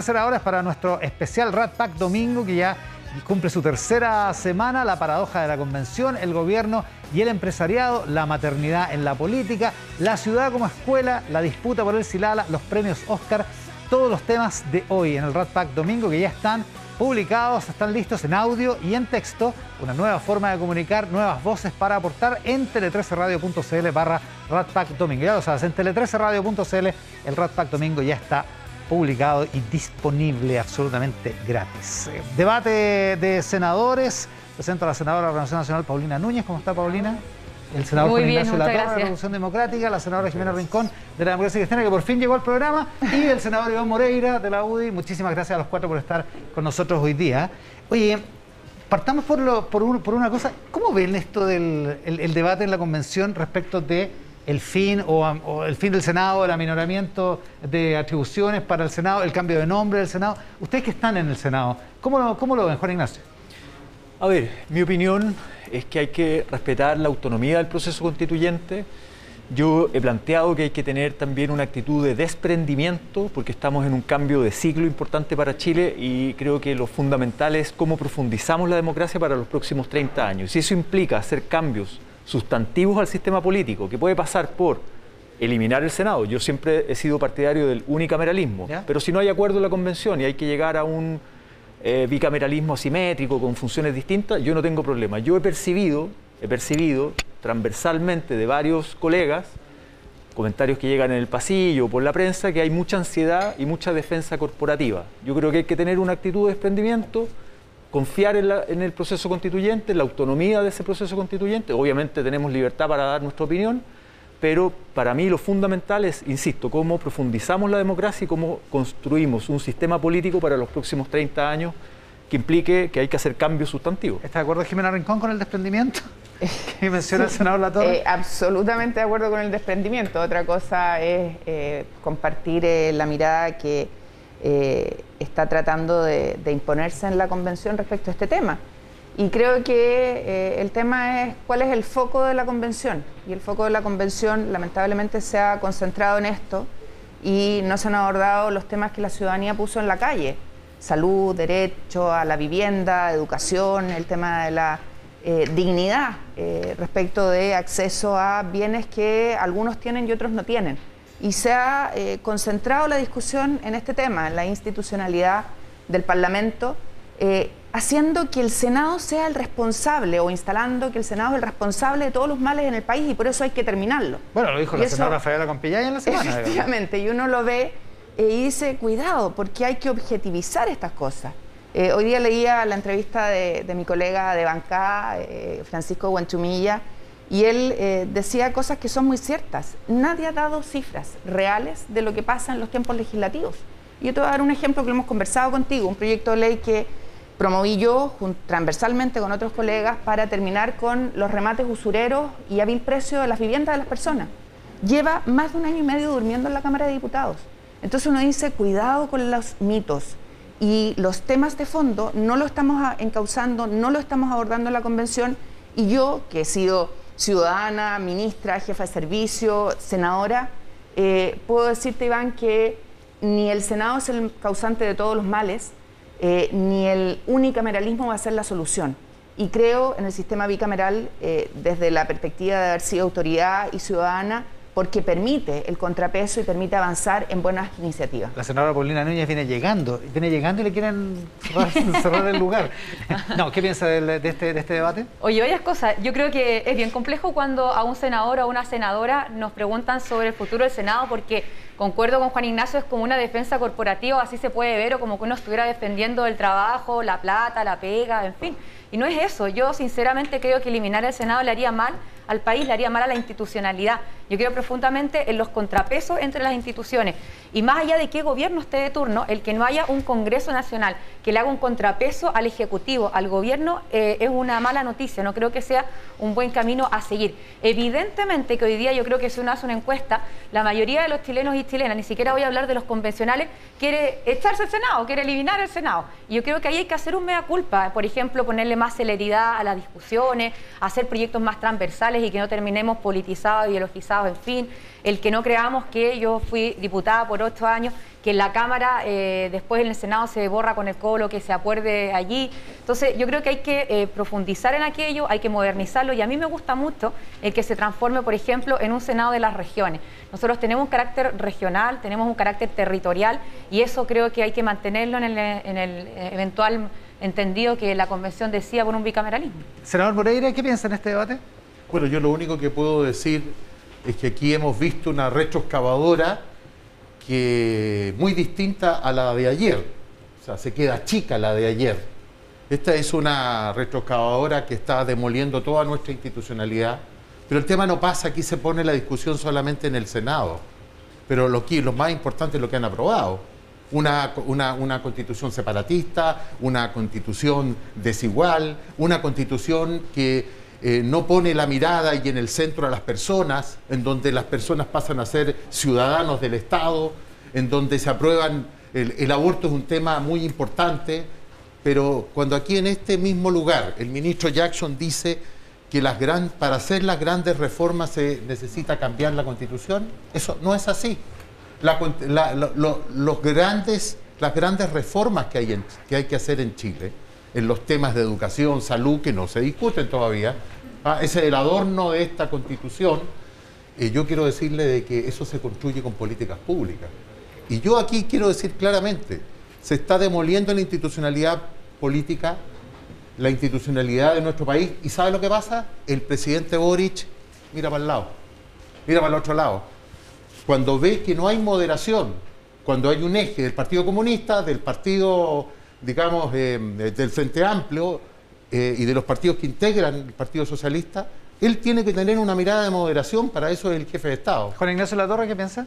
tercera hora es para nuestro especial Rat Pack Domingo, que ya cumple su tercera semana, la paradoja de la convención, el gobierno y el empresariado, la maternidad en la política, la ciudad como escuela, la disputa por el Silala, los premios Oscar, todos los temas de hoy en el Rat Pack Domingo que ya están publicados, están listos en audio y en texto, una nueva forma de comunicar, nuevas voces para aportar en tele13radio.cl barra Rat Pack Domingo. Ya lo sabes, en tele13radio.cl el Rat Pack Domingo ya está publicado y disponible absolutamente gratis. Debate de senadores. Presento a la senadora de la Organización Nacional, Paulina Núñez. ¿Cómo está, Paulina? El senador Juan Ignacio Latorre de la Revolución Democrática, la senadora Jimena Rincón de la Democracia Cristiana, que por fin llegó al programa, y el senador Iván Moreira de la UDI. Muchísimas gracias a los cuatro por estar con nosotros hoy día. Oye, partamos por, lo, por, una cosa. ¿Cómo ven esto del el debate en la convención respecto de el fin o, el fin del Senado, el aminoramiento de atribuciones para el Senado, el cambio de nombre del Senado. Ustedes que están en el Senado, ¿cómo lo, cómo lo ven, Juan Ignacio? A ver, mi opinión es que hay que respetar la autonomía del proceso constituyente. Yo he planteado que hay que tener también una actitud de desprendimiento, porque estamos en un cambio de ciclo importante para Chile y creo que lo fundamental es cómo profundizamos la democracia para los próximos 30 años. Si eso implica hacer cambios sustantivos al sistema político, que puede pasar por eliminar el Senado. Yo siempre he sido partidario del unicameralismo, pero si no hay acuerdo en la convención y hay que llegar a un eh, bicameralismo asimétrico con funciones distintas, yo no tengo problema. Yo he percibido, he percibido transversalmente de varios colegas, comentarios que llegan en el pasillo por la prensa, que hay mucha ansiedad y mucha defensa corporativa. Yo creo que hay que tener una actitud de desprendimiento confiar en, el proceso constituyente, en la autonomía de ese proceso constituyente. Obviamente tenemos libertad para dar nuestra opinión, pero para mí lo fundamental es, insisto, cómo profundizamos la democracia y cómo construimos un sistema político para los próximos 30 años que implique que hay que hacer cambios sustantivos. ¿Está de acuerdo Jimena Rincón con el desprendimiento? que menciona el senador Latorre. Eh, absolutamente de acuerdo con el desprendimiento. Otra cosa es eh, compartir eh, la mirada que eh, está tratando de, imponerse en la convención respecto a este tema. Y creo que eh, el tema es cuál es el foco de la convención. Y el foco de la convención lamentablemente se ha concentrado en esto y no se han abordado los temas que la ciudadanía puso en la calle. Salud, derecho a la vivienda, educación, el tema de la eh, dignidad respecto de acceso a bienes que algunos tienen y otros no tienen y se ha eh, concentrado la discusión en este tema, en la institucionalidad del Parlamento, eh, haciendo que el Senado sea el responsable o instalando que el Senado es el responsable de todos los males en el país y por eso hay que terminarlo. Bueno, lo dijo la senadora Rafaela Compillay en la semana. Efectivamente, y uno lo ve eh, y dice, cuidado, porque hay que objetivizar estas cosas. hoy día leía la entrevista de, de mi colega de bancada, Francisco Guanchumilla, y él eh, decía cosas que son muy ciertas. Nadie ha dado cifras reales de lo que pasa en los tiempos legislativos. Yo te voy a dar un ejemplo que lo hemos conversado contigo, un proyecto de ley que promoví yo transversalmente con otros colegas para terminar con los remates usureros y a vil precio de las viviendas de las personas. Lleva más de un año y medio durmiendo en la Cámara de Diputados. Entonces uno dice, cuidado con los mitos. Y los temas de fondo no lo estamos encauzando, no lo estamos abordando en la convención. Y yo, que he sido ciudadana, ministra, jefa de servicio, senadora, eh, puedo decirte, Iván, que ni el Senado es el causante de todos los males, eh, ni el unicameralismo va a ser la solución. Y creo en el sistema bicameral eh, desde la perspectiva de haber sido autoridad y ciudadana, porque permite el contrapeso y permite avanzar en buenas iniciativas. La senadora Paulina Núñez viene llegando, viene llegando y le quieren cerrar, el lugar. No, ¿qué piensa de, este, de este debate? Oye, varias cosas. Yo creo que es bien complejo cuando a un senador o a una senadora nos preguntan sobre el futuro del Senado, porque concuerdo con Juan Ignacio, es como una defensa corporativa, así se puede ver, o como que uno estuviera defendiendo el trabajo, la plata, la pega, en fin. Y no es eso. Yo sinceramente creo que eliminar el Senado le haría mal al país, le haría mal a la institucionalidad. Yo creo profundamente en los contrapesos entre las instituciones. Y más allá de qué gobierno esté de turno, el que no haya un Congreso Nacional que le haga un contrapeso al Ejecutivo, al gobierno, eh, es una mala noticia. No creo que sea un buen camino a seguir. Evidentemente que hoy día yo creo que si uno hace una encuesta, la mayoría de los chilenos y chilenas, ni siquiera voy a hablar de los convencionales, quiere echarse el Senado, quiere eliminar el Senado. Y yo creo que ahí hay que hacer un mea culpa. Por ejemplo, ponerle más celeridad a las discusiones, hacer proyectos más transversales y que no terminemos politizados, ideologizados, en fin, el que no creamos que yo fui diputada por ocho años que en la Cámara, eh, después en el Senado se borra con el codo lo que se acuerde allí. Entonces, yo creo que hay que eh, profundizar en aquello, hay que modernizarlo y a mí me gusta mucho el que se transforme, por ejemplo, en un Senado de las regiones. Nosotros tenemos un carácter regional, tenemos un carácter territorial y eso creo que hay que mantenerlo en el, en el eventual entendido que la Convención decía por un bicameralismo. Senador Moreira, ¿qué piensa en este debate? Bueno, yo lo único que puedo decir es que aquí hemos visto una retroexcavadora que muy distinta a la de ayer. O sea, se queda chica la de ayer. Esta es una retroexcavadora que está demoliendo toda nuestra institucionalidad. Pero el tema no pasa, aquí se pone la discusión solamente en el Senado. Pero lo, que, lo más importante es lo que han aprobado. Una, una, una, constitución separatista, una constitución desigual, una constitución que eh, no pone la mirada y en el centro a las personas, en donde las personas pasan a ser ciudadanos del Estado, en donde se aprueban, el, aborto es un tema muy importante, pero cuando aquí en este mismo lugar el ministro Jackson dice que las gran, para hacer las grandes reformas se necesita cambiar la constitución, eso no es así. Los grandes, las grandes reformas que hay, que hay que hacer en Chile, en los temas de educación, salud, que no se discuten todavía. Ah, es el adorno de esta constitución. y yo quiero decirle de que eso se construye con políticas públicas. Y yo aquí quiero decir claramente, se está demoliendo la institucionalidad política, la institucionalidad de nuestro país. ¿Y sabe lo que pasa? El presidente Boric mira para el lado, mira para el otro lado. Cuando ve que no hay moderación, cuando hay un eje del Partido Comunista, del Partido digamos, eh, del Frente Amplio eh, y de los partidos que integran el Partido Socialista, él tiene que tener una mirada de moderación, para eso es el jefe de Estado. Juan Ignacio Latorre, ¿qué piensa?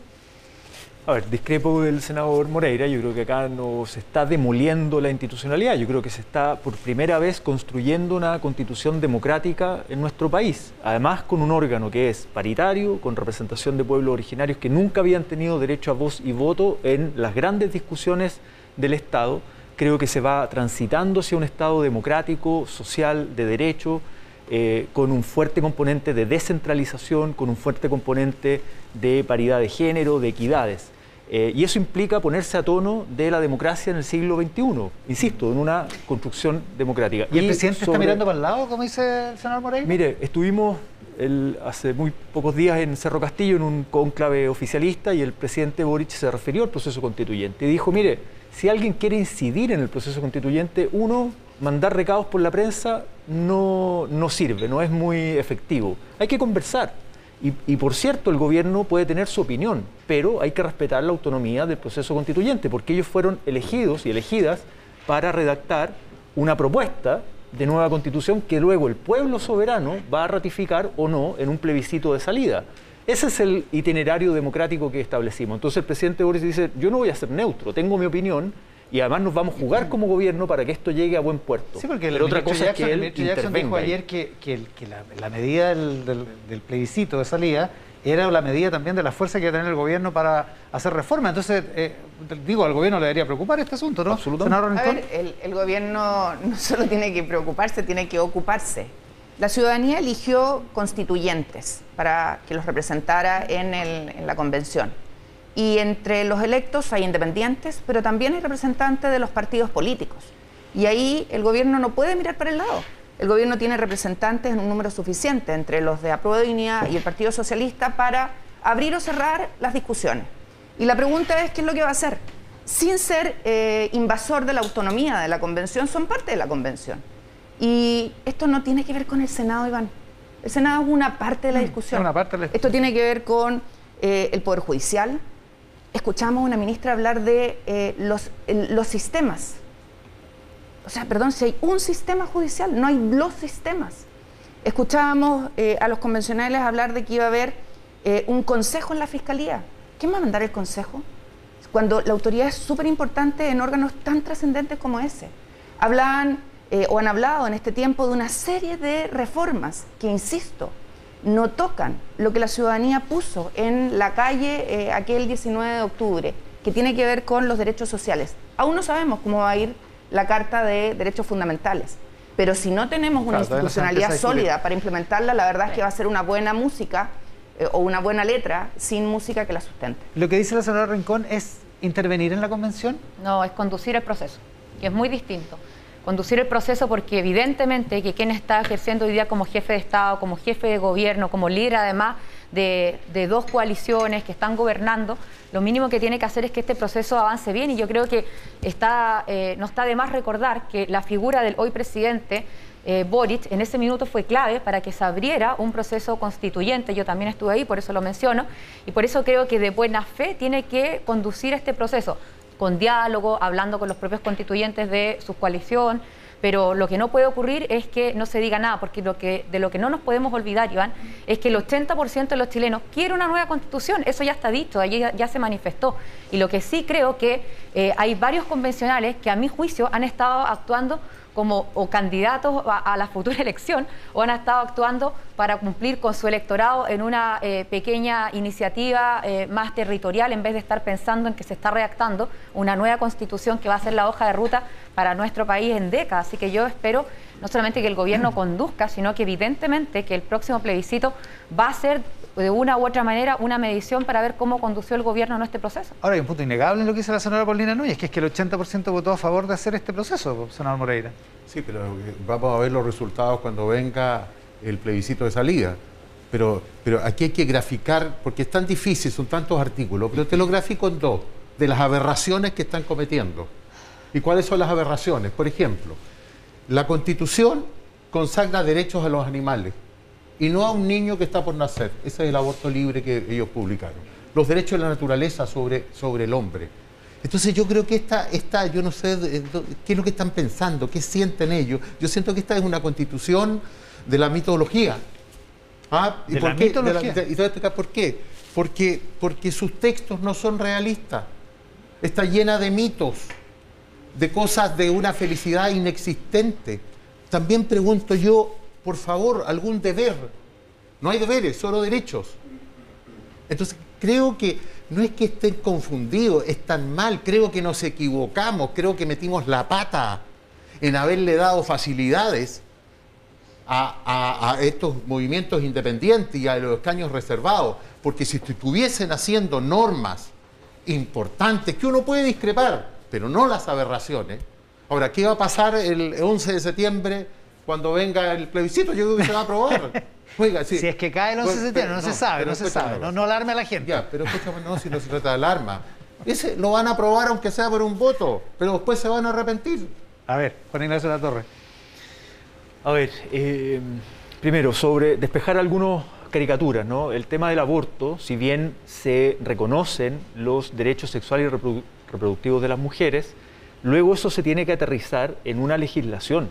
A ver, discrepo del senador Moreira, yo creo que acá no se está demoliendo la institucionalidad, yo creo que se está por primera vez construyendo una constitución democrática en nuestro país, además con un órgano que es paritario, con representación de pueblos originarios que nunca habían tenido derecho a voz y voto en las grandes discusiones del Estado creo que se va transitando hacia un Estado democrático, social, de derecho, eh, con un fuerte componente de descentralización, con un fuerte componente de paridad de género, de equidades. Eh, y eso implica ponerse a tono de la democracia en el siglo XXI, insisto, en una construcción democrática. ¿Y el presidente está mirando para el lado, como dice el senador Moreira? Mire, estuvimos hace muy pocos días en Cerro Castillo en un cónclave oficialista y el presidente Boric se refirió al proceso constituyente y dijo, mire, si alguien quiere incidir en el proceso constituyente, uno, mandar recados por la prensa no, no sirve, no es muy efectivo. Hay que conversar. Y, por cierto, el gobierno puede tener su opinión, pero hay que respetar la autonomía del proceso constituyente, porque ellos fueron elegidos y elegidas para redactar una propuesta de nueva constitución que luego el pueblo soberano va a ratificar o no en un plebiscito de salida. Ese es el itinerario democrático que establecimos. Entonces el presidente Boris dice, yo no voy a ser neutro, tengo mi opinión y además nos vamos a jugar como gobierno para que esto llegue a buen puerto. Sí, porque Pero otra cosa es que él Jackson dijo ayer que, la, medida del, plebiscito de salida era la medida también de la fuerza que iba a tener el gobierno para hacer reformas. Entonces, eh, digo, al gobierno le debería preocupar este asunto, ¿no? Absolutamente. A ver, el, el gobierno no solo tiene que preocuparse, tiene que ocuparse. La ciudadanía eligió constituyentes para que los representara en, la convención. Y entre los electos hay independientes, pero también hay representantes de los partidos políticos. Y ahí el gobierno no puede mirar para el lado. El gobierno tiene representantes en un número suficiente entre los de Aprueba y el Partido Socialista para abrir o cerrar las discusiones. Y la pregunta es, ¿qué es lo que va a hacer? Sin ser eh, invasor de la autonomía de la convención, son parte de la convención. Y esto no tiene que ver con el Senado, Iván. El Senado es una parte de la mm, discusión. Una parte de Esto tiene que ver con eh, el Poder Judicial. Escuchamos a una ministra hablar de eh, los, los sistemas. O sea, perdón, si hay un sistema judicial, no hay los sistemas. Escuchábamos eh, a los convencionales hablar de que iba a haber un consejo en la fiscalía. ¿Quién va a mandar el consejo? Cuando la autoridad es súper importante en órganos tan trascendentes como ese. Hablaban eh, o han hablado en este tiempo de una serie de reformas que, insisto, no tocan lo que la ciudadanía puso en la calle eh, aquel 19 de octubre, que tiene que ver con los derechos sociales. Aún no sabemos cómo va a ir la Carta de Derechos Fundamentales, pero si no tenemos una institucionalidad sólida para implementarla, la verdad es que va a ser una buena música eh, o una buena letra sin música que la sustente. Lo que dice la señora Rincón es intervenir en la convención? No, es conducir el proceso, que es muy distinto. Conducir el proceso porque evidentemente que quien está ejerciendo hoy día como jefe de Estado, como jefe de gobierno, como líder además de, dos coaliciones que están gobernando, lo mínimo que tiene que hacer es que este proceso avance bien. Y yo creo que está, eh, no está de más recordar que la figura del hoy presidente eh, Boric en ese minuto fue clave para que se abriera un proceso constituyente. Yo también estuve ahí, por eso lo menciono, y por eso creo que de buena fe tiene que conducir este proceso con diálogo, hablando con los propios constituyentes de su coalición, pero lo que no puede ocurrir es que no se diga nada, porque lo que, de lo que no nos podemos olvidar, Iván, es que el 80% de los chilenos quiere una nueva constitución, eso ya está dicho, allí ya, se manifestó. Y lo que sí creo que eh, hay varios convencionales que a mi juicio han estado actuando como o candidatos a, la futura elección o han estado actuando para cumplir con su electorado en una eh, pequeña iniciativa eh, más territorial en vez de estar pensando en que se está redactando una nueva constitución que va a ser la hoja de ruta para nuestro país en décadas. Así que yo espero no solamente que el gobierno conduzca, sino que evidentemente que el próximo plebiscito va a ser de una u otra manera una medición para ver cómo condució el gobierno en este proceso. Ahora hay un punto innegable en lo que dice la senadora Paulina Núñez, que es que el 80% votó a favor de hacer este proceso, senador Moreira. Sí, pero vamos a ver los resultados cuando venga el plebiscito de salida. Pero, pero aquí hay que graficar, porque es tan difícil, son tantos artículos, pero te lo grafico en dos, de las aberraciones que están cometiendo. ¿Y cuáles son las aberraciones? Por ejemplo, la Constitución consagra derechos a los animales y no a un niño que está por nacer. Ese es el aborto libre que ellos publicaron. Los derechos de la naturaleza sobre, sobre el hombre. Entonces yo creo que esta, esta, yo no sé qué es lo que están pensando, qué sienten ellos. Yo siento que esta es una constitución de la mitología. ¿Ah? ¿Y por qué? Mitología? y te voy a explicar por qué. Porque, porque sus textos no son realistas. Está llena de mitos, de cosas de una felicidad inexistente. También pregunto yo, por favor, algún deber. No hay deberes, solo derechos. Entonces, creo que no es que estén confundidos, es tan mal, creo que nos equivocamos, creo que metimos la pata en haberle dado facilidades a, estos movimientos independientes y a los escaños reservados, porque si estuviesen haciendo normas importantes, que uno puede discrepar, pero no las aberraciones, ahora, ¿qué va a pasar el 11 de septiembre? Cuando venga el plebiscito, yo creo que se va a aprobar. si es que cae el 11 de septiembre, no, se sabe, no se sabe, no, no alarme a la gente. Ya, pero escúchame, no, si no se trata de alarma. Ese lo van a aprobar aunque sea por un voto, pero después se van a arrepentir. A ver, Juan Ignacio de la Torre. A ver, eh, primero, sobre despejar algunas caricaturas, ¿no? El tema del aborto, si bien se reconocen los derechos sexuales y reproductivos de las mujeres, luego eso se tiene que aterrizar en una legislación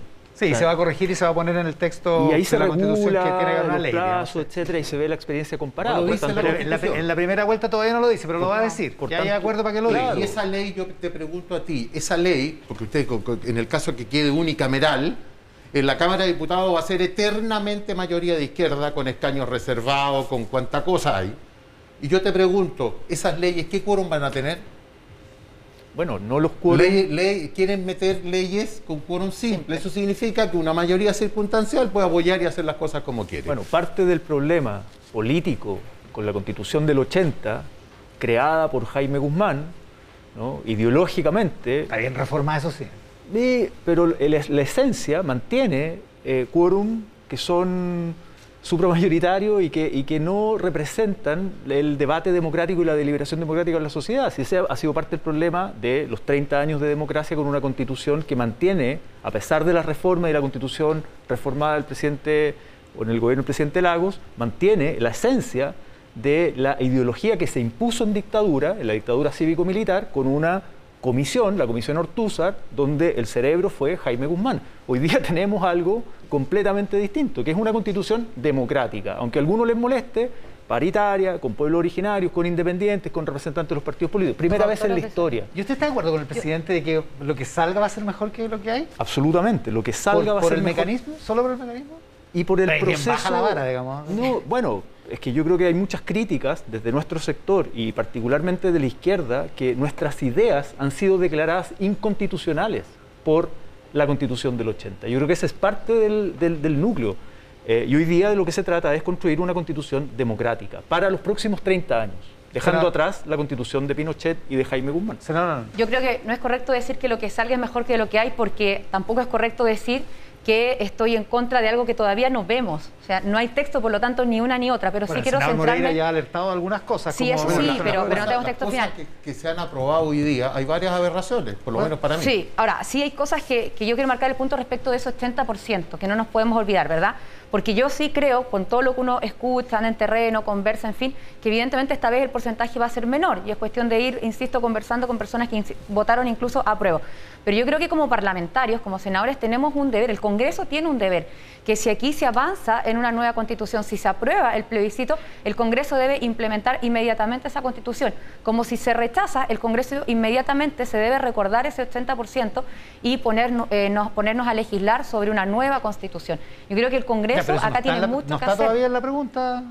Sí, se va a corregir y se va a poner en el texto y ahí se de la Constitución que tiene que una ley. Etcétera, y se ve la experiencia comparada. en, la, primera vuelta todavía no lo dice, pero lo va a decir. Por hay acuerdo para que lo diga. Y esa ley, yo te pregunto a ti, esa ley, porque usted, en el caso que quede unicameral, en la Cámara de Diputados va a ser eternamente mayoría de izquierda, con escaños reservados, con cuánta cosa hay. Y yo te pregunto, ¿esas leyes qué quórum van a tener? Bueno, no los quórum... quieren meter leyes con quórum simple. Eso significa que una mayoría circunstancial puede apoyar y hacer las cosas como quiere. Bueno, parte del problema político con la constitución del 80, creada por Jaime Guzmán, ¿no? ideológicamente... Está bien reformada, eso sí. pero la esencia mantiene eh, quórum que son supramayoritario y que, y que no representan el debate democrático y la deliberación democrática en la sociedad. Si ese ha sido parte del problema de los 30 años de democracia con una constitución que mantiene, a pesar de la reforma y la constitución reformada del presidente o en el gobierno del presidente Lagos, mantiene la esencia de la ideología que se impuso en dictadura, en la dictadura cívico-militar, con una comisión, la comisión Ortúzar, donde el cerebro fue Jaime Guzmán. Hoy día tenemos algo completamente distinto, que es una constitución democrática, aunque a algunos les moleste, paritaria, con pueblos originarios, con independientes, con representantes de los partidos políticos. Primera vez en la historia. ¿Y usted está de acuerdo con el presidente de que lo que salga va a ser mejor que lo que hay? Absolutamente, lo que salga va a ser ¿Por el mecanismo? ¿Solo por el mecanismo? Y por el proceso... Baja la vara, digamos. No, bueno, es que yo creo que hay muchas críticas desde nuestro sector y particularmente de la izquierda que nuestras ideas han sido declaradas inconstitucionales por la constitución del 80. Yo creo que ese es parte del, núcleo. Eh, y hoy día de lo que se trata es construir una constitución democrática para los próximos 30 años. dejando Senador- atrás la constitución de Pinochet y de Jaime Guzmán. Senador, Yo creo que no es correcto decir que lo que salga es mejor que lo que hay, porque tampoco es correcto decir que estoy en contra de algo que todavía no vemos. O sea, no hay texto, por lo tanto, ni una ni otra, pero bueno, sí quiero senador Moreira centrarme... ya ha alertado algunas cosas. Sí, como- eso Bueno, sí, pero- pero no tenemos texto final. Que, que se han aprobado hoy día, hay varias aberraciones, por lo menos para mí. Sí, ahora, sí hay cosas que, que yo quiero marcar el punto respecto de ese 80%, que no nos podemos olvidar, ¿verdad? Porque yo sí creo, con todo lo que uno escucha en terreno, conversa, en fin, que evidentemente esta vez el porcentaje va a ser menor y es cuestión de ir, insisto, conversando con personas que votaron incluso a prueba. Pero yo creo que como parlamentarios, como senadores, tenemos un deber, el Congreso tiene un deber, que si aquí se avanza en una nueva constitución, si se aprueba el plebiscito, el Congreso debe implementar inmediatamente esa constitución. Como si se rechaza, el Congreso inmediatamente se debe recordar ese 80% y eh, nos- ponernos a legislar sobre una nueva constitución. Yo creo que el Ya, Congreso no acá está tiene en la- mucho No que está hacer. todavía en la pregunta.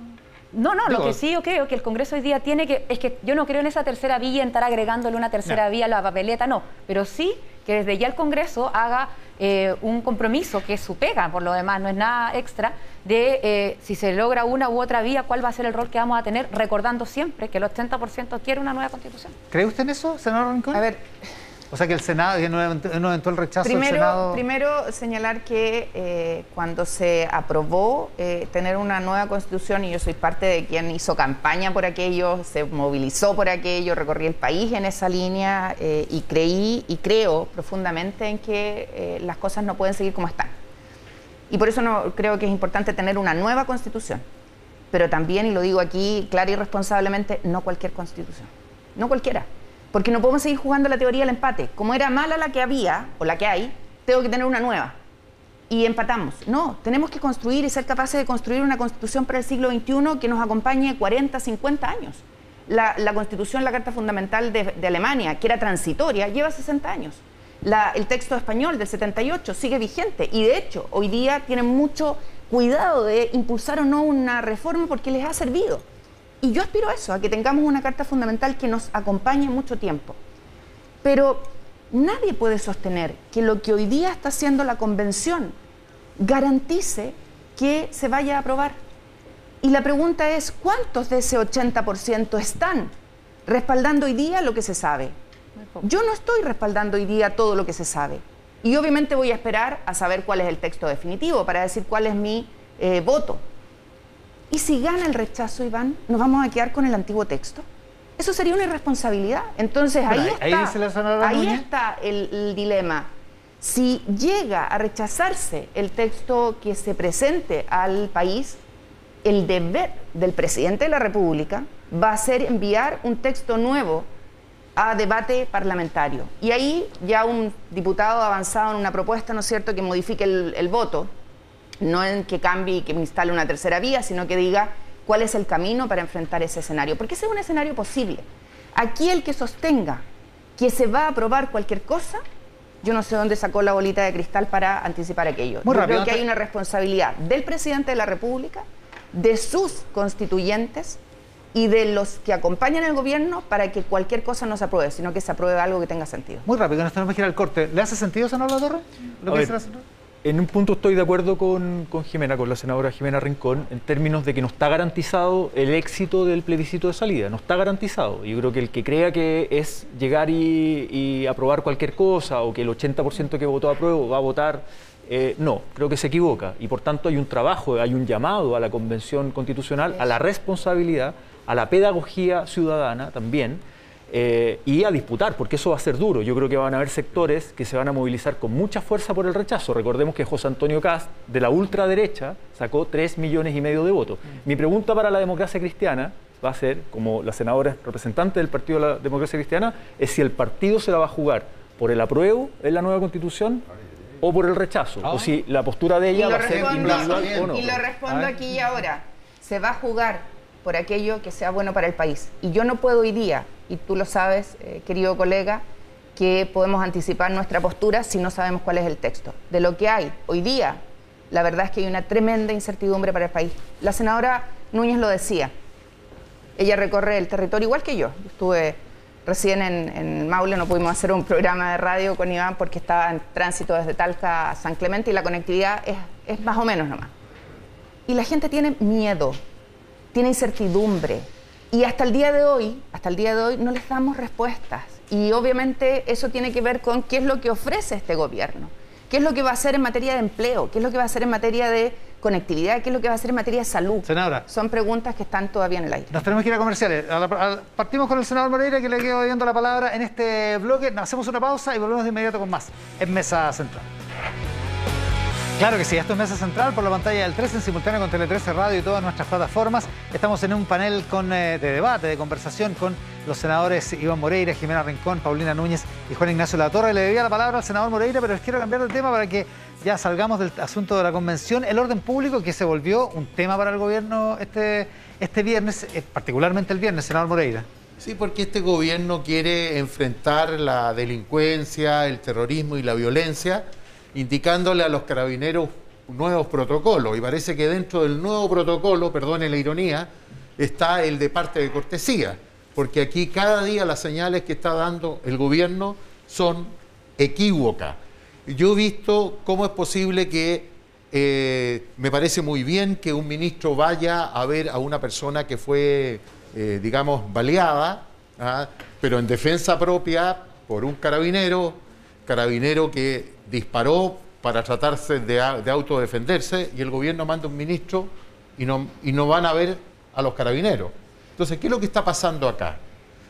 No, no, Digo- lo que sí yo creo que el Congreso hoy día tiene que, es que yo no creo en esa tercera vía, en estar agregándole una tercera vía a la papeleta, no, pero sí que desde ya el Congreso haga eh, un compromiso, que es su pega, por lo demás, no es nada extra, de eh, si se logra una u otra vía, cuál va a ser el rol que vamos a tener, recordando siempre que el 80% quiere una nueva constitución. ¿Cree usted en eso, senador Rincón? A ver, O sea que el Senado, en un eventual rechazo del primero, Senado. primero señalar que eh, cuando se aprobó eh, tener una nueva constitución, y yo soy parte de quien hizo campaña por aquello, se movilizó por aquello, recorrí el país en esa línea eh, y creí y creo profundamente en que las cosas no pueden seguir como están. Y por eso no, creo que es importante tener una nueva constitución. Pero también, y lo digo aquí clara y responsablemente, no cualquier constitución. No cualquiera. Porque no podemos seguir jugando la teoría del empate. Como era mala la que había, o la que hay, tengo que tener una nueva. Y empatamos. No, tenemos que construir y ser capaces de construir una constitución para el siglo XXI que nos acompañe 40, 50 años. La, constitución, la Carta Fundamental de, Alemania, que era transitoria, lleva 60 años. El texto español del 78 sigue vigente y de hecho hoy día tienen mucho cuidado de impulsar o no una reforma porque les ha servido. Y yo aspiro a eso, a que tengamos una carta fundamental que nos acompañe mucho tiempo. Pero nadie puede sostener que lo que hoy día está haciendo la convención garantice que se vaya a aprobar. Y la pregunta es, ¿cuántos de ese 80% están respaldando hoy día lo que se sabe? Yo no estoy respaldando hoy día todo lo que se sabe. Y obviamente voy a esperar a saber cuál es el texto definitivo para decir cuál es mi eh, voto. ¿Y si gana el rechazo, Iván, nos vamos a quedar con el antiguo texto? Eso sería una irresponsabilidad. Entonces ahí está, ahí está el, el dilema. Si llega a rechazarse el texto que se presente al país, el deber del presidente de la República va a ser enviar un texto nuevo a debate parlamentario. Y ahí ya un diputado ha avanzado en una propuesta, ¿no es cierto?, que modifique el, el voto, no en que cambie y que instale una tercera vía, sino que diga cuál es el camino para enfrentar ese escenario. Porque ese es un escenario posible. Aquí el que sostenga que se va a aprobar cualquier cosa, yo no sé dónde sacó la bolita de cristal para anticipar aquello. Muy yo rápido, creo que hay una responsabilidad del presidente de la República, de sus constituyentes y de los que acompañan al gobierno para que cualquier cosa no se apruebe, sino que se apruebe algo que tenga sentido. Muy rápido, nos tenemos que ir al corte. ¿Le hace sentido, senador La Torre? Lo que En un punto estoy de acuerdo con, con Jimena, con la senadora Jimena Rincón, en términos de que no está garantizado el éxito del plebiscito de salida, no está garantizado. Yo creo que el que crea que es llegar y, y aprobar cualquier cosa o que el 80% que votó apruebo va a votar, eh, no, creo que se equivoca. Y por tanto hay un trabajo, hay un llamado a la Convención Constitucional, a la responsabilidad, a la pedagogía ciudadana también, eh, y a disputar, porque eso va a ser duro. Yo creo que van a haber sectores que se van a movilizar con mucha fuerza por el rechazo. Recordemos que José Antonio Cast, de la ultraderecha, sacó 3 millones y medio de votos. Mi pregunta para la democracia cristiana va a ser, como la senadora es representante del Partido de la Democracia Cristiana, es si el partido se la va a jugar por el apruebo en la nueva constitución o por el rechazo, o si la postura de ella va a ser individual o no. y lo respondo A ver. aquí y ahora. Se va a jugar por aquello que sea bueno para el país. Y yo no puedo hoy día, y tú lo sabes, eh, querido colega, que podemos anticipar nuestra postura si no sabemos cuál es el texto. De lo que hay hoy día, la verdad es que hay una tremenda incertidumbre para el país. La senadora Núñez lo decía. Ella recorre el territorio igual que yo. Estuve recién en, en Maule, no pudimos hacer un programa de radio con Iván porque estaba en tránsito desde Talca a San Clemente y la conectividad es, es más o menos nomás. Y la gente tiene miedo, tiene incertidumbre, Y hasta el día de hoy, hasta el día de hoy no les damos respuestas. Y obviamente eso tiene que ver con qué es lo que ofrece este gobierno, qué es lo que va a hacer en materia de empleo, qué es lo que va a hacer en materia de conectividad, qué es lo que va a hacer en materia de salud. Senadora. Son preguntas que están todavía en el aire. Nos tenemos que ir a comerciales. A la- a- partimos con el senador Moreira, que le quedo viendo la palabra en este bloque. Hacemos una pausa y volvemos de inmediato con más en Mesa Central. Claro que sí, esto es Mesa Central por la pantalla del 13 en simultáneo con Tele 13 Radio y todas nuestras plataformas. Estamos en un panel eh, de debate, de conversación con los senadores Iván Moreira, Jimena Rincón, Paulina Núñez y Juan Ignacio Latorre. Le debía la palabra al senador Moreira, pero les quiero cambiar de tema para que ya salgamos del asunto de la convención. El orden público que se volvió un tema para el gobierno este, este viernes, eh, particularmente el viernes, senador Moreira. Sí, porque este gobierno quiere enfrentar la delincuencia, el terrorismo y la violencia, indicándole a los carabineros nuevos protocolos. Y parece que dentro del nuevo protocolo, perdone la ironía, está el de parte de cortesía, porque aquí cada día las señales que está dando el gobierno son equívocas. Yo he visto cómo es posible que eh, me parece muy bien que un ministro vaya a ver a una persona que fue, eh, digamos, baleada, ¿ah? pero en defensa propia por un carabinero, carabinero que disparó para tratarse de, de autodefenderse y el gobierno manda un ministro y no, y no van a ver a los carabineros. Entonces, ¿qué es lo que está pasando acá?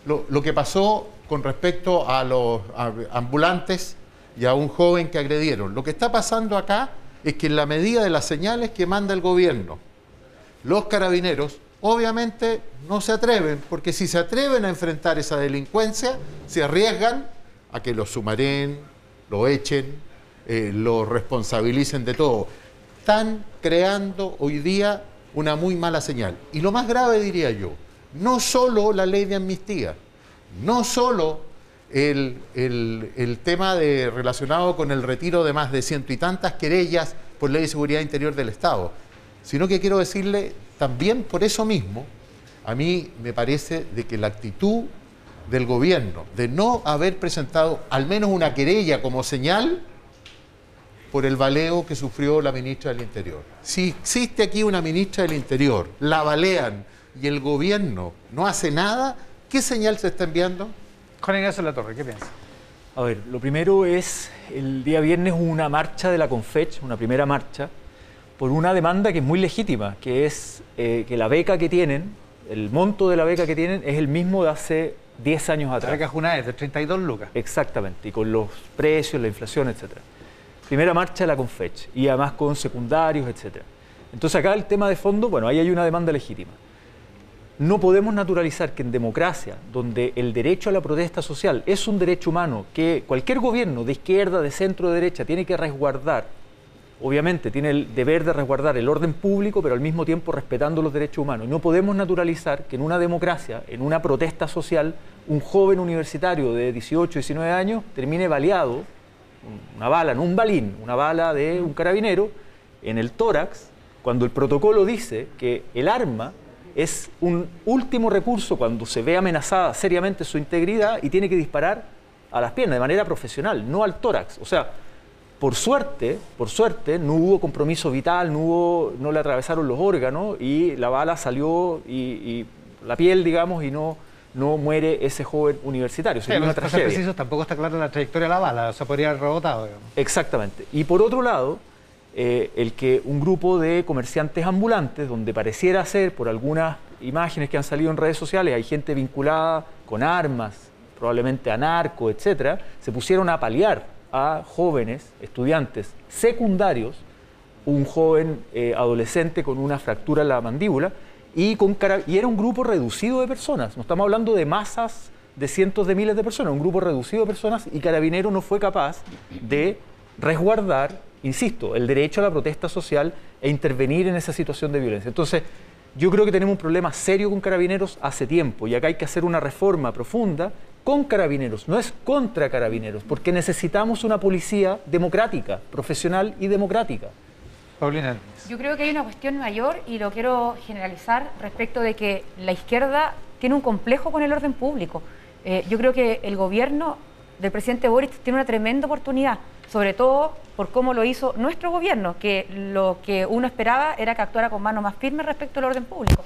Lo, que pasó con respecto a los ambulantes y a un joven que agredieron. Lo que está pasando acá es que en la medida de las señales que manda el gobierno, los carabineros obviamente no se atreven, porque si se atreven a enfrentar esa delincuencia, se arriesgan a que lo sumaren, lo echen, eh, lo responsabilicen de todo. Están creando hoy día una muy mala señal. Y lo más grave, diría yo, no solo la ley de amnistía, no solo el, el- el tema de, relacionado con el retiro de más de ciento y tantas querellas por ley de seguridad interior del Estado, sino que quiero decirle también por eso mismo, a mí me parece de que la actitud del gobierno de no haber presentado al menos una querella como señal por el baleo que sufrió la ministra del Interior. Si existe aquí una ministra del Interior, la balean y el gobierno no hace nada, ¿qué señal se está enviando? Juan Ignacio Latorre, ¿qué piensa? A ver, lo primero es, el día viernes una marcha de la Confech, una primera marcha, por una demanda que es muy legítima, que es eh, que la beca que tienen, el monto de la beca que tienen es el mismo de hace 10 años atrás. de 32 lucas. Exactamente, y con los precios, la inflación, etcétera. Primera marcha de la Confech, y además con secundarios, etcétera. Entonces acá el tema de fondo, bueno, ahí hay una demanda legítima. No podemos naturalizar que en democracia, donde el derecho a la protesta social es un derecho humano que cualquier gobierno de izquierda, de centro, de derecha tiene que resguardar, obviamente tiene el deber de resguardar el orden público, pero al mismo tiempo respetando los derechos humanos. No podemos naturalizar que en una democracia, en una protesta social, un joven universitario de 18, 19 años termine baleado, un- una bala, no un balín, una bala de un carabinero en el tórax, cuando el protocolo dice que el arma es un último recurso cuando se ve amenazada seriamente su integridad y tiene que disparar a las piernas de manera profesional, no al tórax. O sea, por suerte, por suerte, no hubo compromiso vital, no, hubo, no le atravesaron los órganos y la bala salió y, y la piel, digamos, y no, no muere ese joven universitario. Sí, Sería una tragedia. precisos, tampoco está clara la trayectoria de la bala, o sea, podría haber rebotado, digamos. Exactamente. Y por otro lado, eh, el que un grupo de comerciantes ambulantes, donde pareciera ser, por algunas imágenes que han salido en redes sociales, hay gente vinculada con armas, probablemente a narco, etcétera, se pusieron a paliar a jóvenes, estudiantes secundarios, un joven eh, adolescente con una fractura en la mandíbula, y, con era un grupo reducido de personas. No estamos hablando de masas de cientos de miles de personas, un grupo reducido de personas, y Carabinero no fue capaz de resguardar, insisto, el derecho a la protesta social e intervenir en esa situación de violencia. Entonces, yo creo que tenemos un problema serio con carabineros hace tiempo y acá hay que hacer una reforma profunda con carabineros, no es contra carabineros, porque necesitamos una policía democrática, profesional y democrática. Paulina. Yo creo que hay una cuestión mayor y lo quiero generalizar respecto de que la izquierda tiene un complejo con el orden público. Eh, yo creo que el gobierno del presidente Boric tiene una tremenda oportunidad, sobre todo por cómo lo hizo nuestro gobierno, que lo que uno esperaba era que actuara con mano más firme respecto al orden público.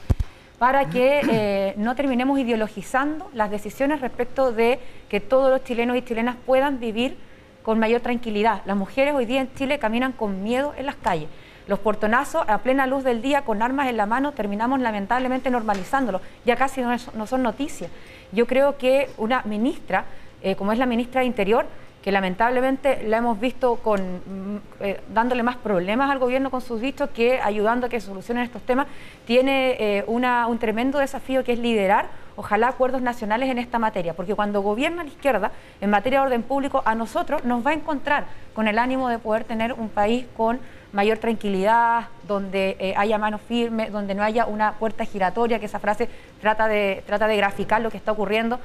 Para que eh, no terminemos ideologizando las decisiones respecto de que todos los chilenos y chilenas puedan vivir con mayor tranquilidad. Las mujeres hoy día en Chile caminan con miedo en las calles. Los portonazos a plena luz del día con armas en la mano terminamos lamentablemente normalizándolo. Ya casi no, son noticias. Yo creo que una ministra, eh, como es la ministra de Interior, que lamentablemente la hemos visto con, mm, eh, dándole más problemas al gobierno con sus dichos que ayudando a que solucionen estos temas, tiene eh, una, un tremendo desafío que es liderar, ojalá, acuerdos nacionales en esta materia, porque cuando gobierna la izquierda en materia de orden público, a nosotros nos va a encontrar con el ánimo de poder tener un país con mayor tranquilidad, donde eh, haya mano firme, donde no haya una puerta giratoria, que esa frase trata de, trata de graficar lo que está ocurriendo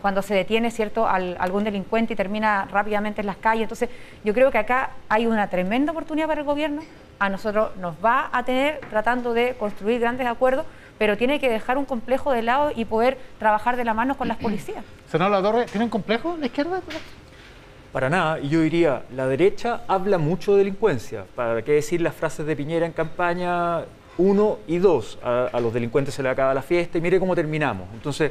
cuando se detiene cierto algún delincuente y termina rápidamente en las calles. Entonces, yo creo que acá hay una tremenda oportunidad para el gobierno. A nosotros nos va a tener tratando de construir grandes acuerdos, pero tiene que dejar un complejo de lado y poder trabajar de la mano con las policías. Senador La Torre, ¿tiene un complejo la izquierda? Para nada, y yo diría, la derecha habla mucho de delincuencia. ¿Para qué decir las frases de Piñera en campaña uno y dos? A, a los delincuentes se le acaba la fiesta y mire cómo terminamos. Entonces,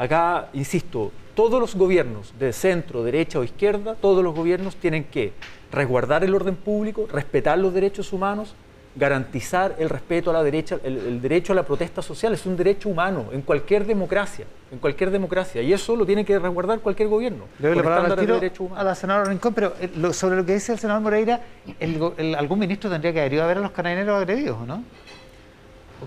Acá, insisto, todos los gobiernos de centro, derecha o izquierda, todos los gobiernos tienen que resguardar el orden público, respetar los derechos humanos, garantizar el respeto a la derecha, el, derecho a la protesta social es un derecho humano en cualquier democracia, en cualquier democracia, y eso lo tiene que resguardar cualquier gobierno. Le doy la palabra a la senadora Rincón, pero eh, sobre lo que dice el senador Moreira, algún ministro tendría que haber ido a ver a los carabineros agredidos, ¿no?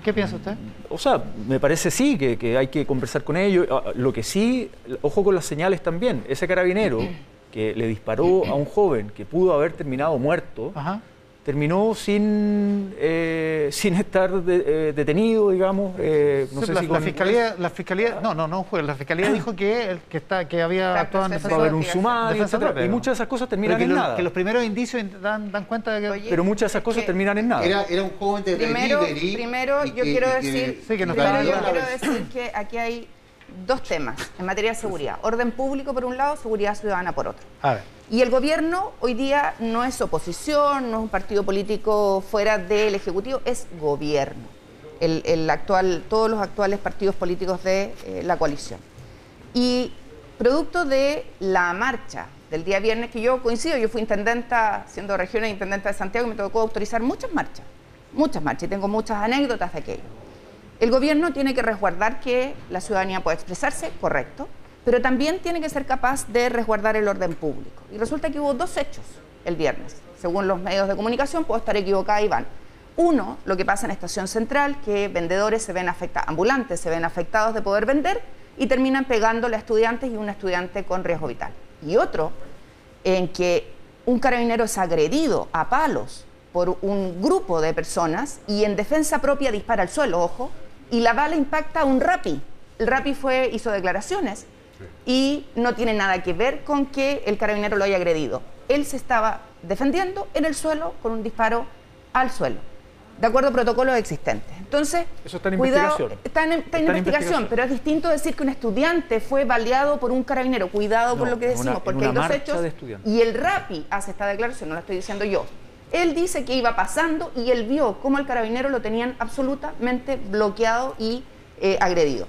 ¿Qué piensa usted? O sea, me parece sí que, hay que conversar con ellos. Ah, lo que sí, ojo con las señales también. Ese carabinero que le disparó a un joven que pudo haber terminado muerto, Ajá terminó sin, eh, sin estar eh, detenido, digamos. Eh, no sé la, si la, fiscalía, la fiscalía, no, no, no la fiscalía dijo que el que está, que había actuado en va a haber un sumario, y muchas de esas cosas terminan en nada. Que los primeros indicios dan, dan cuenta de que, pero muchas de esas cosas terminan en nada. Era, era un joven de primero, primero yo quiero decir, sí, que primero yo quiero decir que aquí hay dos temas en materia de seguridad. Orden público por un lado, seguridad ciudadana por otro. A ver. Y el gobierno hoy día no es oposición, no es un partido político fuera del Ejecutivo, es gobierno. El, actual, todos los actuales partidos políticos de eh, la coalición. Y producto de la marcha del día viernes, que yo coincido, yo fui intendenta, siendo regional intendenta de Santiago, y me tocó autorizar muchas marchas, muchas marchas, y tengo muchas anécdotas de aquello. El gobierno tiene que resguardar que la ciudadanía pueda expresarse, correcto, pero también tiene que ser capaz de resguardar el orden público. Y resulta que hubo dos hechos el viernes. Según los medios de comunicación, puedo estar equivocada, Iván. Uno, lo que pasa en Estación Central, que vendedores se ven afectados, ambulantes se ven afectados de poder vender y terminan pegándole a estudiantes y un estudiante con riesgo vital. Y otro, en que un carabinero es agredido a palos por un grupo de personas y en defensa propia dispara al suelo, ojo, y la bala impacta a un rapi. El rapi fue, hizo declaraciones y no tiene nada que ver con que el carabinero lo haya agredido. Él se estaba defendiendo en el suelo con un disparo al suelo, de acuerdo a protocolos existentes. Entonces, Eso está en investigación. Está en, investigación, pero es distinto decir que un estudiante fue baleado por un carabinero. Cuidado con lo que decimos, porque hay dos hechos. Y el RAPI hace esta declaración, no la estoy diciendo yo. Él dice que iba pasando y él vio cómo el carabinero lo tenían absolutamente bloqueado y eh, agredido.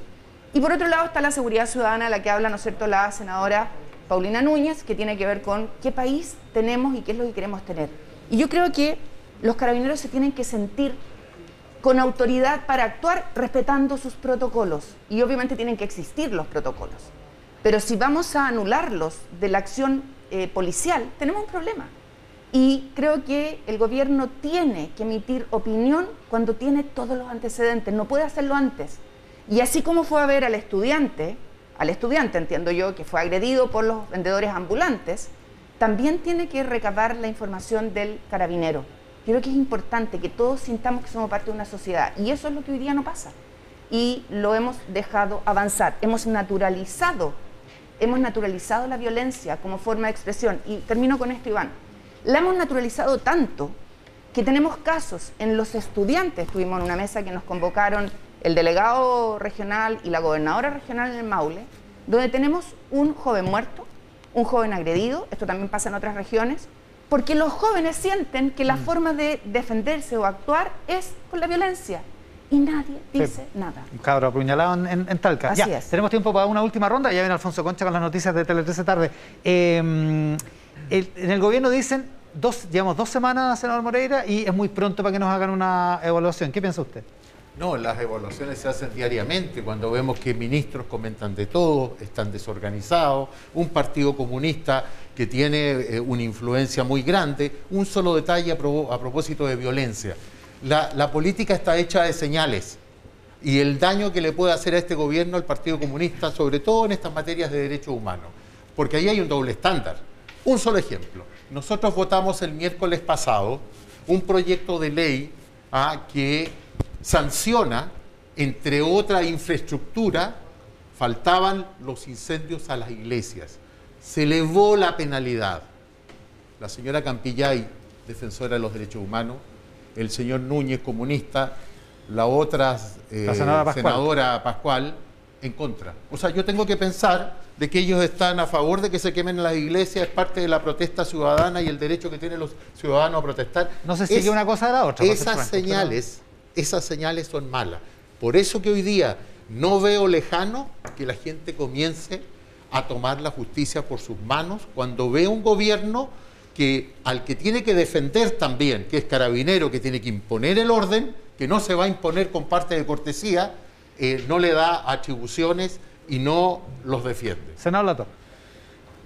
Y por otro lado está la seguridad ciudadana, de la que habla, ¿no es cierto?, la senadora Paulina Núñez, que tiene que ver con qué país tenemos y qué es lo que queremos tener. Y yo creo que los carabineros se tienen que sentir con autoridad para actuar respetando sus protocolos. Y obviamente tienen que existir los protocolos. Pero si vamos a anularlos de la acción eh, policial, tenemos un problema. Y creo que el gobierno tiene que emitir opinión cuando tiene todos los antecedentes. No puede hacerlo antes. Y así como fue a ver al estudiante, al estudiante entiendo yo, que fue agredido por los vendedores ambulantes, también tiene que recabar la información del carabinero. Creo que es importante que todos sintamos que somos parte de una sociedad y eso es lo que hoy día no pasa. Y lo hemos dejado avanzar, hemos naturalizado, hemos naturalizado la violencia como forma de expresión. Y termino con esto, Iván. La hemos naturalizado tanto que tenemos casos en los estudiantes, tuvimos en una mesa que nos convocaron el delegado regional y la gobernadora regional en el Maule, donde tenemos un joven muerto, un joven agredido, esto también pasa en otras regiones, porque los jóvenes sienten que la mm. forma de defenderse o actuar es con la violencia. y nadie dice nada. Un cabro apuñalado en, en, Talca. Así ya, es. tenemos tiempo para una última ronda. Ya viene Alfonso Concha con las noticias de Tele 13 tarde. Eh, el- en el gobierno dicen, dos, llevamos dos semanas, senador Moreira, y es muy pronto para que nos hagan una evaluación. ¿Qué piensa usted? No, las evaluaciones se hacen diariamente cuando vemos que ministros comentan de todo, están desorganizados, un partido comunista que tiene eh, una influencia muy grande. Un solo detalle a, propósito de violencia. La, la política está hecha de señales y el daño que le puede hacer a este gobierno el Partido Comunista, sobre todo en estas materias de derechos humanos, porque ahí hay un doble estándar. Un solo ejemplo. Nosotros votamos el miércoles pasado un proyecto de ley ah, que sanciona, entre otra infraestructura, faltaban los incendios a las iglesias. Se elevó la penalidad. La señora Campillay, defensora de los derechos humanos, el señor Núñez, comunista, la otra eh, La senadora Pascual. senadora Pascual, en contra. O sea, yo tengo que pensar de que ellos están a favor de que se quemen las iglesias, es parte de la protesta ciudadana y el derecho que tienen los ciudadanos a protestar. No se sigue una cosa de la otra, Esas señales, esas señales son malas. Por eso que hoy día no veo lejano que la gente comience a tomar la justicia por sus manos cuando ve un gobierno que al que tiene que defender también, que es carabinero, que tiene que imponer el orden, que no se va a imponer con parte de cortesía, eh, no le da atribuciones y no los defiende. Senador Lato,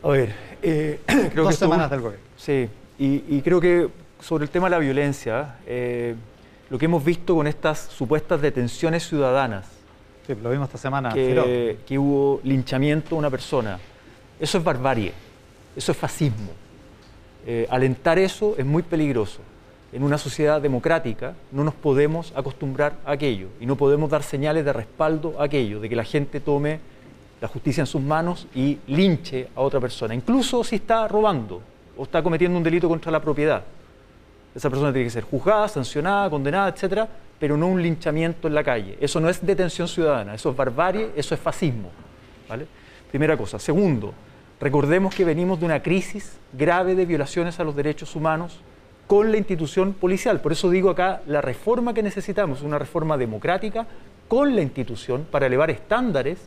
A ver, eh, creo dos que esto- semanas del gobierno. Sí, y, y creo que sobre el tema de la violencia, eh, lo que hemos visto con estas supuestas detenciones ciudadanas, Sí, lo vimos esta semana. que, que hubo linchamiento de una persona, eso es barbarie, eso es fascismo. Eh, alentar eso es muy peligroso. En una sociedad democrática no nos podemos acostumbrar a aquello y no podemos dar señales de respaldo a aquello, de que la gente tome la justicia en sus manos y linche a otra persona, incluso si está robando o está cometiendo un delito contra la propiedad. Esa persona tiene que ser juzgada, sancionada, condenada, etcétera, pero no un linchamiento en la calle. Eso no es detención ciudadana, eso es barbarie, eso es fascismo. ¿vale? Primera cosa. Segundo, recordemos que venimos de una crisis grave de violaciones a los derechos humanos con la institución policial. Por eso digo acá, la reforma que necesitamos es una reforma democrática con la institución para elevar estándares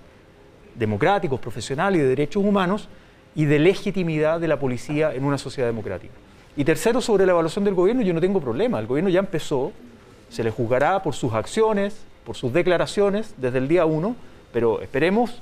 democráticos, profesionales y de derechos humanos y de legitimidad de la policía en una sociedad democrática. Y tercero, sobre la evaluación del gobierno, yo no tengo problema. El gobierno ya empezó, se le juzgará por sus acciones, por sus declaraciones desde el día uno, pero esperemos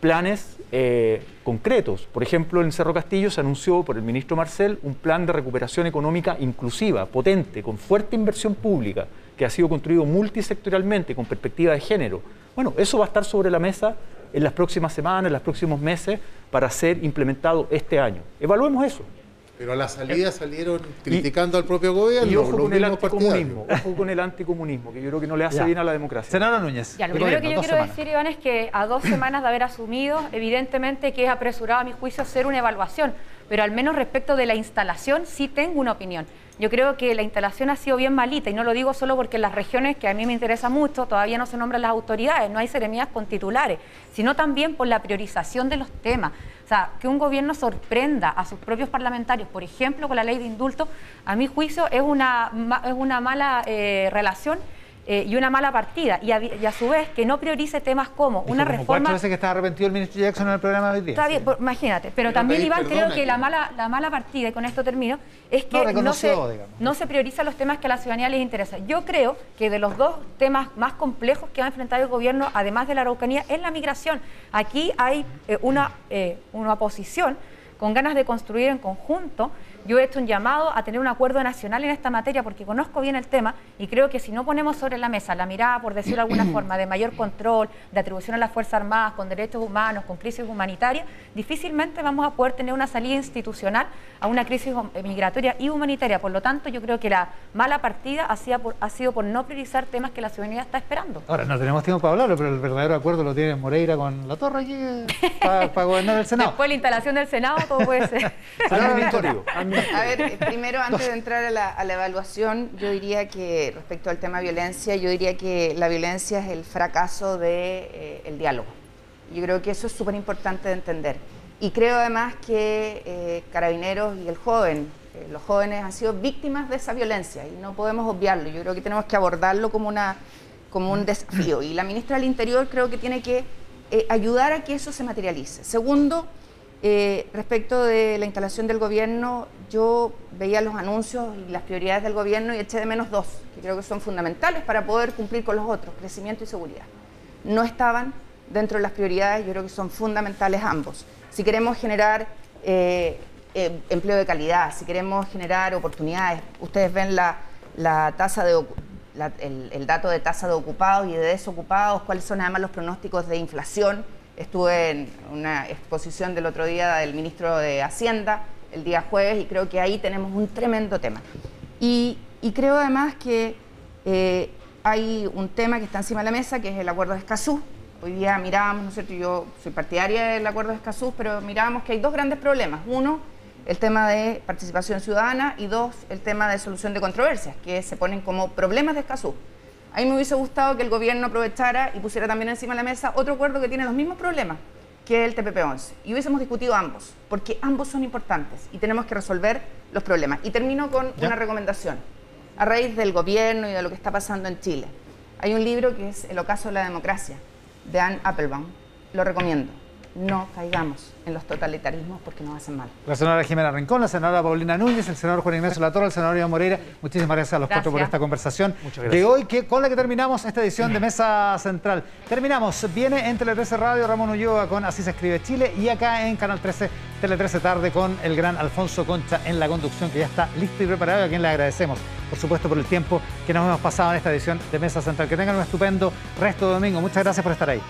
planes eh, concretos. Por ejemplo, en Cerro Castillo se anunció por el ministro Marcel un plan de recuperación económica inclusiva, potente, con fuerte inversión pública, que ha sido construido multisectorialmente, con perspectiva de género. Bueno, eso va a estar sobre la mesa en las próximas semanas, en los próximos meses, para ser implementado este año. Evaluemos eso. Pero a la salida salieron criticando al propio gobierno. Y ojo con el anticomunismo, ojo con el anticomunismo, que yo creo que no le hace Ya. bien a la democracia. Senadora Núñez. Ya, lo primero gobierno, que yo quiero semanas. decir, Iván, es que a dos semanas de haber asumido, evidentemente que es apresurado a mi juicio hacer una evaluación, pero al menos respecto de la instalación sí tengo una opinión. Yo creo que la instalación ha sido bien malita y no lo digo solo porque en las regiones que a mí me interesa mucho todavía no se nombran las autoridades, no hay seremías con titulares, sino también por la priorización de los temas. O sea, que un gobierno sorprenda a sus propios parlamentarios, por ejemplo, con la ley de indulto, a mi juicio es una, es una mala eh, relación eh, y una mala partida. Y a, y a su vez que no priorice temas como Dijo una como reforma... cuatro veces que estaba arrepentido el ministro Jackson en el programa de hoy día. Está bien, por- imagínate. Pero también, pedir Iván, creo que la mala, la mala partida, y con esto termino, es que no, se, digamos. no se priorizan los temas que a la ciudadanía les interesan. Yo creo que de los dos temas más complejos que va a enfrentar el gobierno, además de la Araucanía, es la migración. Aquí hay eh, una, eh, una oposición con ganas de construir en conjunto. Yo he hecho un llamado a tener un acuerdo nacional en esta materia porque conozco bien el tema y creo que si no ponemos sobre la mesa la mirada, por decirlo de alguna forma, de mayor control, de atribución a las Fuerzas Armadas, con derechos humanos, con crisis humanitaria, difícilmente vamos a poder tener una salida institucional a una crisis eh, migratoria y humanitaria. Por lo tanto, yo creo que la mala partida ha sido por, ha sido por no priorizar temas que la ciudadanía está esperando. Ahora, no tenemos tiempo para hablarlo, pero el verdadero acuerdo lo tiene Moreira con la torre aquí eh, para gobernar el Senado. Después de la instalación del Senado, todo puede ser. Administrativo. A ver, eh, primero antes de entrar a la, a la evaluación, yo diría que respecto al tema violencia, yo diría que la violencia es el fracaso del diálogo. Yo creo que eso es súper importante de entender. Y creo además que eh, Carabineros y el joven, eh, los jóvenes han sido víctimas de esa violencia y no podemos obviarlo. Yo creo que tenemos que abordarlo como una, como un desafío. Y la ministra del Interior creo que tiene que eh, ayudar a que eso se materialice. Segundo, eh, respecto de la instalación del gobierno, yo veía los anuncios y las prioridades del gobierno y eché de menos dos, que creo que son fundamentales para poder cumplir con los otros, crecimiento y seguridad. No estaban dentro de las prioridades, yo creo que son fundamentales ambos. Si queremos generar eh, empleo de calidad, si queremos generar oportunidades, ustedes ven la, la tasa de el, dato de tasa de ocupados y de desocupados, cuáles son además los pronósticos de inflación. Estuve en una exposición del otro día del ministro de Hacienda, el día jueves, y creo que ahí tenemos un tremendo tema. Y, creo además que eh, hay un tema que está encima de la mesa, que es el acuerdo de Escazú. Hoy día mirábamos, ¿no es cierto? Yo soy partidaria del acuerdo de Escazú, pero mirábamos que hay dos grandes problemas. Uno, el tema de participación ciudadana y dos, el tema de solución de controversias, que se ponen como problemas de Escazú. A mí me hubiese gustado que el gobierno aprovechara y pusiera también encima de la mesa otro acuerdo que tiene los mismos problemas, que el TPP-11. Y hubiésemos discutido ambos, porque ambos son importantes y tenemos que resolver los problemas. Y termino con una recomendación. A raíz del gobierno y de lo que está pasando en Chile, hay un libro que es El ocaso de la democracia, de Anne Applebaum. Lo recomiendo no caigamos en los totalitarismos porque nos hacen mal. La senadora Jimena Rincón, la senadora Paulina Núñez, el senador Juan Ignacio Latorre, el senador Iván Moreira. Muchísimas gracias a los cuatro por esta conversación de hoy, que, con la que terminamos esta edición de Mesa Central. Terminamos. Viene en Tele 13 Radio Ramón Ulloa con Así se escribe Chile y acá en Canal 13, Tele 13 tarde con el gran Alfonso Concha en la conducción que ya está listo y preparado y a quien le agradecemos, por supuesto, por el tiempo que nos hemos pasado en esta edición de Mesa Central. Que tengan un estupendo resto de domingo. Muchas gracias por estar ahí.